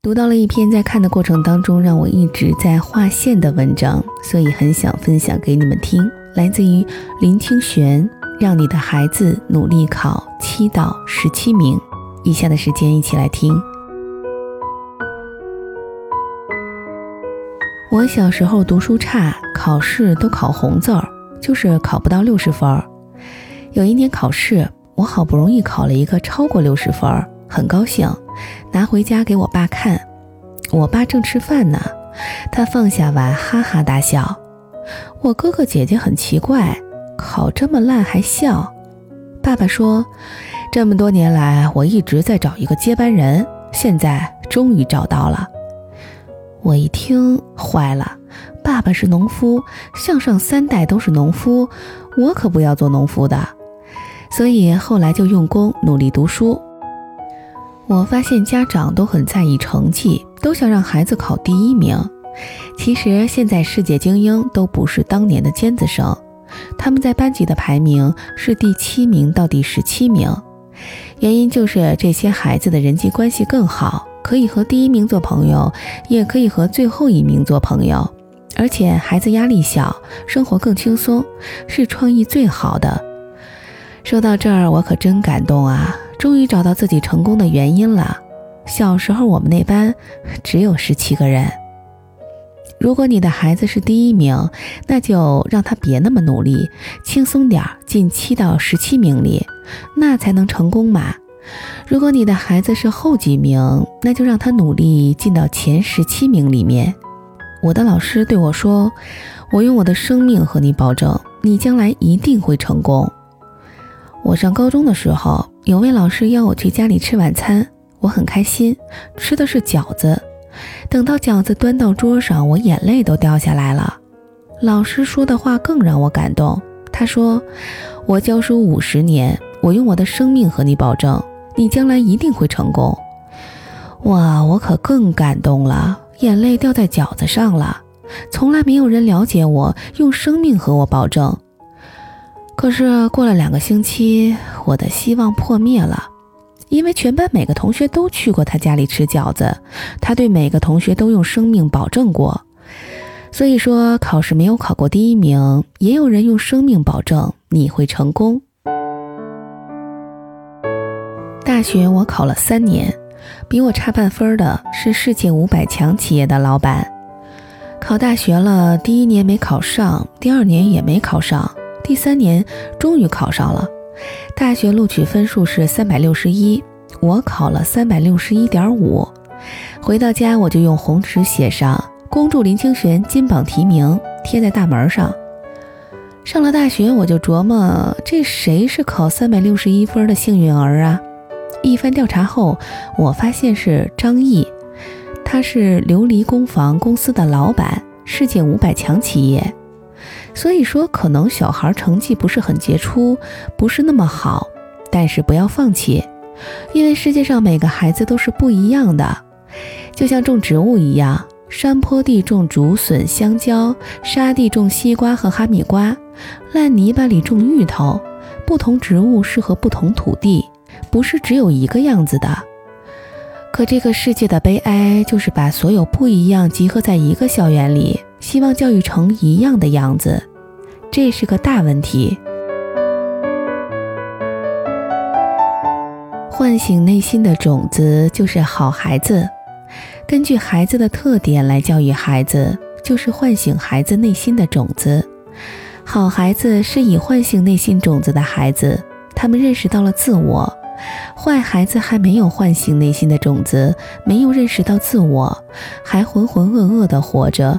读到了一篇在看的过程当中让我一直在划线的文章，所以很想分享给你们听。来自于林清玄，让你的孩子努力考七到十七名。以下的时间一起来听。我小时候读书差，考试都考红字儿，就是考不到六十分。有一年考试，我好不容易考了一个超过六十分，很高兴。拿回家给我爸看，我爸正吃饭呢，他放下碗哈哈大笑。我哥哥姐姐很奇怪，考这么烂还笑。爸爸说，这么多年来我一直在找一个接班人，现在终于找到了。我一听坏了，爸爸是农夫，向上三代都是农夫，我可不要做农夫的。所以后来就用功努力读书。我发现家长都很在意成绩，都想让孩子考第一名。其实现在世界精英都不是当年的尖子生，他们在班级的排名是第七名到第十七名。原因就是这些孩子的人际关系更好，可以和第一名做朋友，也可以和最后一名做朋友。而且孩子压力小，生活更轻松，是创意最好的。说到这儿，我可真感动啊！终于找到自己成功的原因了。小时候我们那班只有十七个人。如果你的孩子是第一名，那就让他别那么努力，轻松点儿进七到十七名里，那才能成功嘛。如果你的孩子是后几名，那就让他努力进到前十七名里面。我的老师对我说：“我用我的生命和你保证，你将来一定会成功。”我上高中的时候。有位老师邀我去家里吃晚餐，我很开心，吃的是饺子。等到饺子端到桌上，我眼泪都掉下来了。老师说的话更让我感动，他说：“我教书五十年，我用我的生命和你保证，你将来一定会成功。”哇，我可更感动了，眼泪掉在饺子上了。从来没有人了解我，用生命和我保证。可是过了两个星期，我的希望破灭了，因为全班每个同学都去过他家里吃饺子，他对每个同学都用生命保证过。所以说，考试没有考过第一名，也有人用生命保证你会成功。大学我考了三年，比我差半分的是世界五百强企业的老板。考大学了，第一年没考上，第二年也没考上。第三年终于考上了，大学录取分数是三百六十一，我考了三百六十一点五。回到家我就用红纸写上“恭祝林清玄金榜题名”，贴在大门上。上了大学我就琢磨，这谁是考三百六十一分的幸运儿啊？一番调查后，我发现是张毅，他是琉璃工房公司的老板，世界五百强企业。所以说，可能小孩成绩不是很杰出，不是那么好，但是不要放弃，因为世界上每个孩子都是不一样的。就像种植物一样，山坡地种竹笋、香蕉，沙地种西瓜和哈密瓜，烂泥巴里种芋头。不同植物适合不同土地，不是只有一个样子的。可这个世界的悲哀，就是把所有不一样集合在一个校园里。希望教育成一样的样子，这是个大问题。唤醒内心的种子就是好孩子，根据孩子的特点来教育孩子，就是唤醒孩子内心的种子。好孩子是以唤醒内心种子的孩子，他们认识到了自我；坏孩子还没有唤醒内心的种子，没有认识到自我，还浑浑噩噩地活着。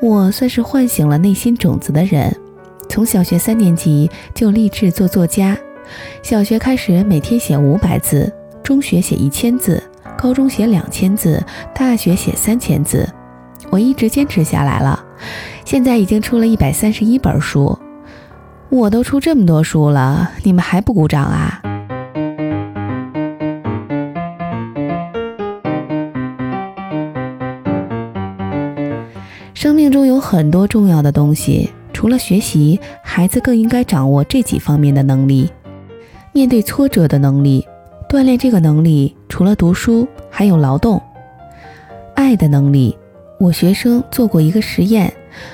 我算是唤醒了内心种子的人，从小学三年级就立志做作家。小学开始每天写五百字，中学写一千字，高中写两千字，大学写三千字。我一直坚持下来了，现在已经出了一百三十一本书。我都出这么多书了，你们还不鼓掌啊？命中有很多重要的东西，除了学习，孩子更应该掌握这几方面的能力：面对挫折的能力。锻炼这个能力，除了读书，还有劳动。爱的能力。我学生做过一个实验，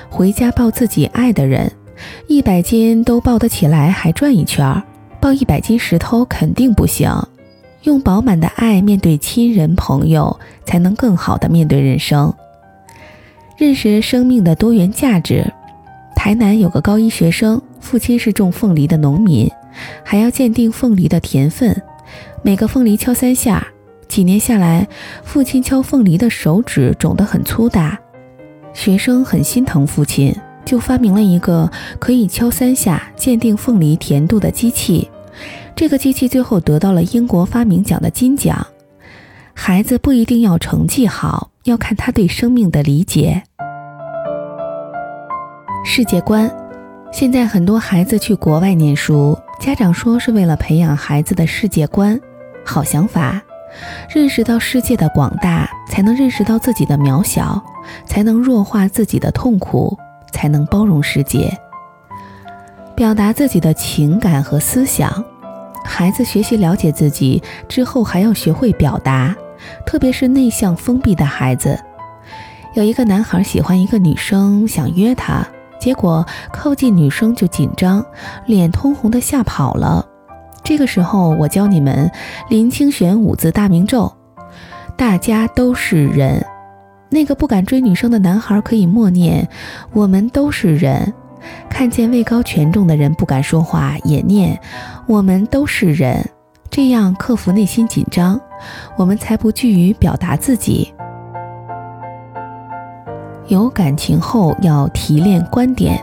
回家抱自己爱的人，一百斤都抱得起来，还转一圈儿；抱一百斤石头肯定不行。用饱满的爱面对亲人朋友，才能更好的面对人生，认识生命的多元价值。台南有个高一学生，父亲是种凤梨的农民，还要鉴定凤梨的甜分，每个凤梨敲三下。几年下来，父亲敲凤梨的手指肿得很粗大。学生很心疼父亲，就发明了一个可以敲三下鉴定凤梨甜度的机器。这个机器最后得到了英国发明奖的金奖。孩子不一定要成绩好，要看他对生命的理解。世界观，现在很多孩子去国外念书，家长说是为了培养孩子的世界观，好想法。认识到世界的广大，才能认识到自己的渺小，才能弱化自己的痛苦，才能包容世界，表达自己的情感和思想。孩子学习了解自己之后，还要学会表达，特别是内向封闭的孩子。有一个男孩喜欢一个女生，想约她，结果靠近女生就紧张，脸通红的吓跑了。这个时候，我教你们林清玄五字大明咒：大家都是人。那个不敢追女生的男孩可以默念：我们都是人。看见位高权重的人不敢说话，也念：我们都是人。这样克服内心紧张，我们才不惧于表达自己。有感情后要提炼观点，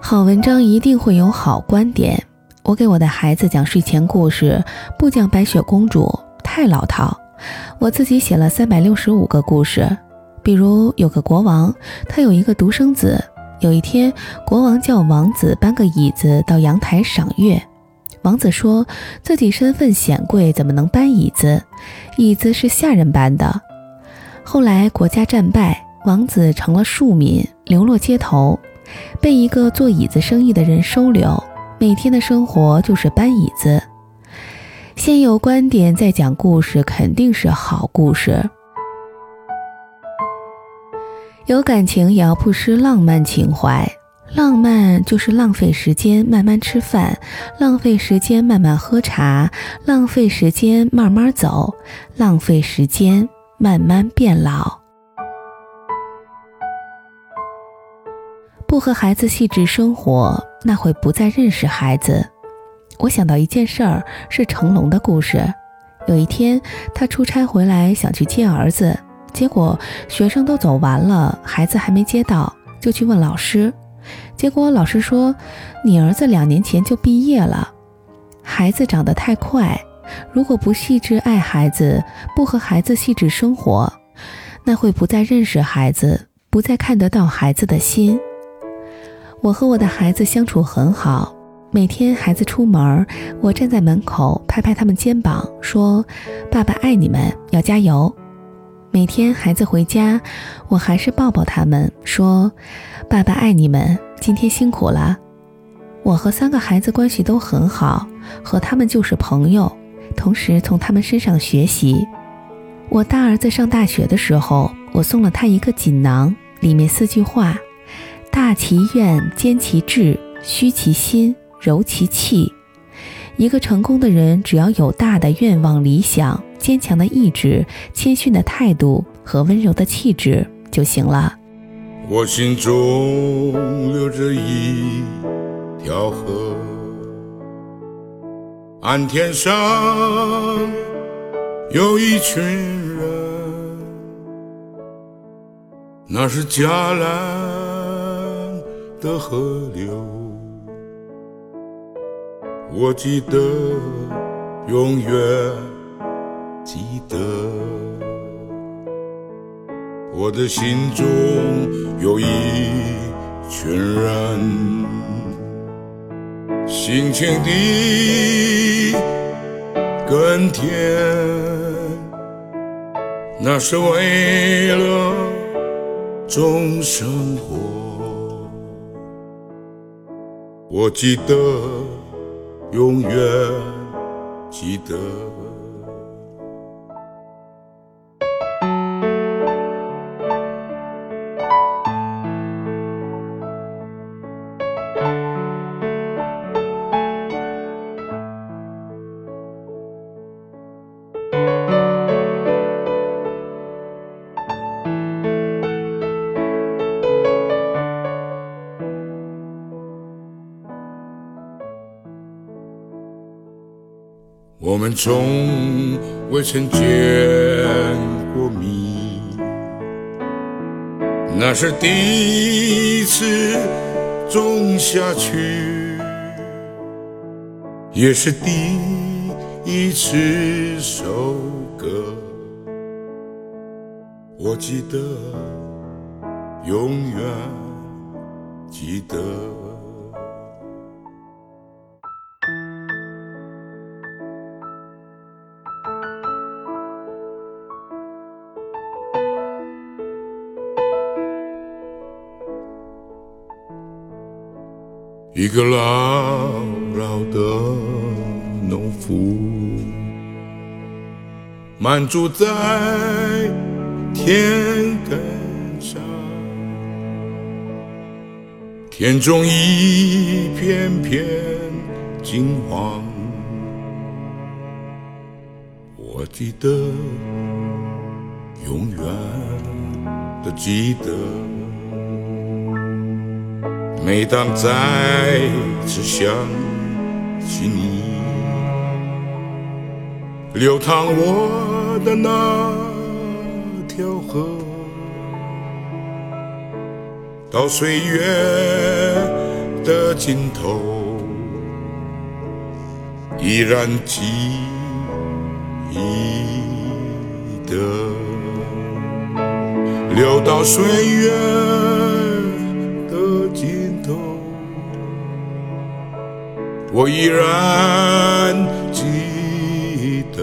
好文章一定会有好观点。我给我的孩子讲睡前故事，不讲白雪公主，太老套。我自己写了三百六十五个故事。比如有个国王，他有一个独生子。有一天，国王叫王子搬个椅子到阳台赏月。王子说自己身份显贵，怎么能搬椅子？椅子是下人搬的。后来国家战败，王子成了庶民，流落街头，被一个做椅子生意的人收留。每天的生活就是搬椅子。先有观点，再讲故事，肯定是好故事。有感情也要不失浪漫情怀。浪漫就是浪费时间慢慢吃饭，浪费时间慢慢喝茶，浪费时间慢慢走，浪费时间慢慢变老。不和孩子细致生活，那会不再认识孩子。我想到一件事儿，是成龙的故事。有一天，他出差回来，想去接儿子，结果学生都走完了，孩子还没接到，就去问老师。结果老师说：“你儿子两年前就毕业了。”孩子长得太快，如果不细致爱孩子，不和孩子细致生活，那会不再认识孩子，不再看得到孩子的心。我和我的孩子相处很好，每天孩子出门，我站在门口拍拍他们肩膀，说：“爸爸爱你们，要加油。”每天孩子回家，我还是抱抱他们，说：“爸爸爱你们，今天辛苦了。”我和三个孩子关系都很好，和他们就是朋友，同时从他们身上学习。我大儿子上大学的时候，我送了他一个锦囊，里面四句话。大其愿，坚其志，虚其心，柔其气。一个成功的人，只要有大的愿望、理想、坚强的意志、谦逊的态度和温柔的气质就行了。我心中流着一条河，岸天上有一群人，那是迦兰。的河流，我记得，永远记得，我的心中有一群人，辛勤地耕田，那是为了众生活。我记得，永远记得。我们从未曾见过面，那是第一次种下去，也是第一次收割。我记得，永远记得。一个老老的农夫，满住在田埂上，田中一片片金黄。我记得，永远的记得。每当再次想起你，流淌我的那条河，到岁月的尽头，依然记得，流到岁月。我依然记得，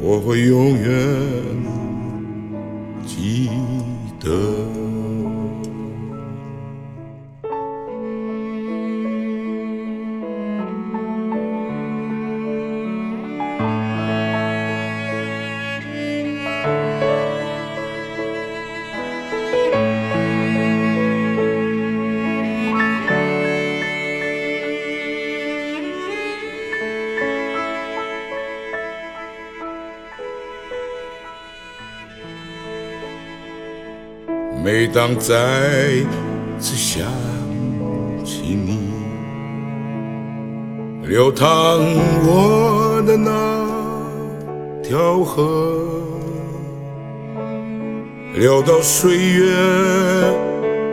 我会永远每当再次想起你，流淌我的那条河，流到岁月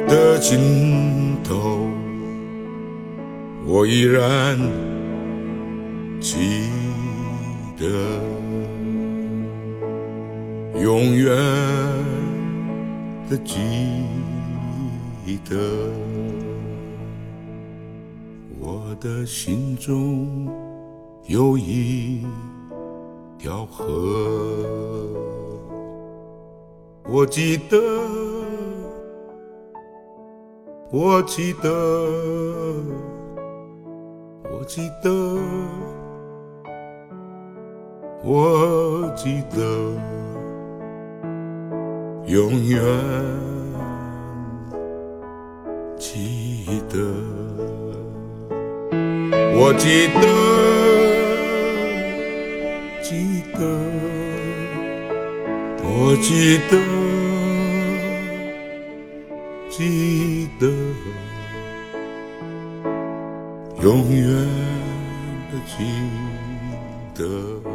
的尽头，我依然记得，永远。的记得，我的心中有一条河，我记得，我记得，我记得，我记得。永远记得，我记得，记得，我记得，记得，永远的记得。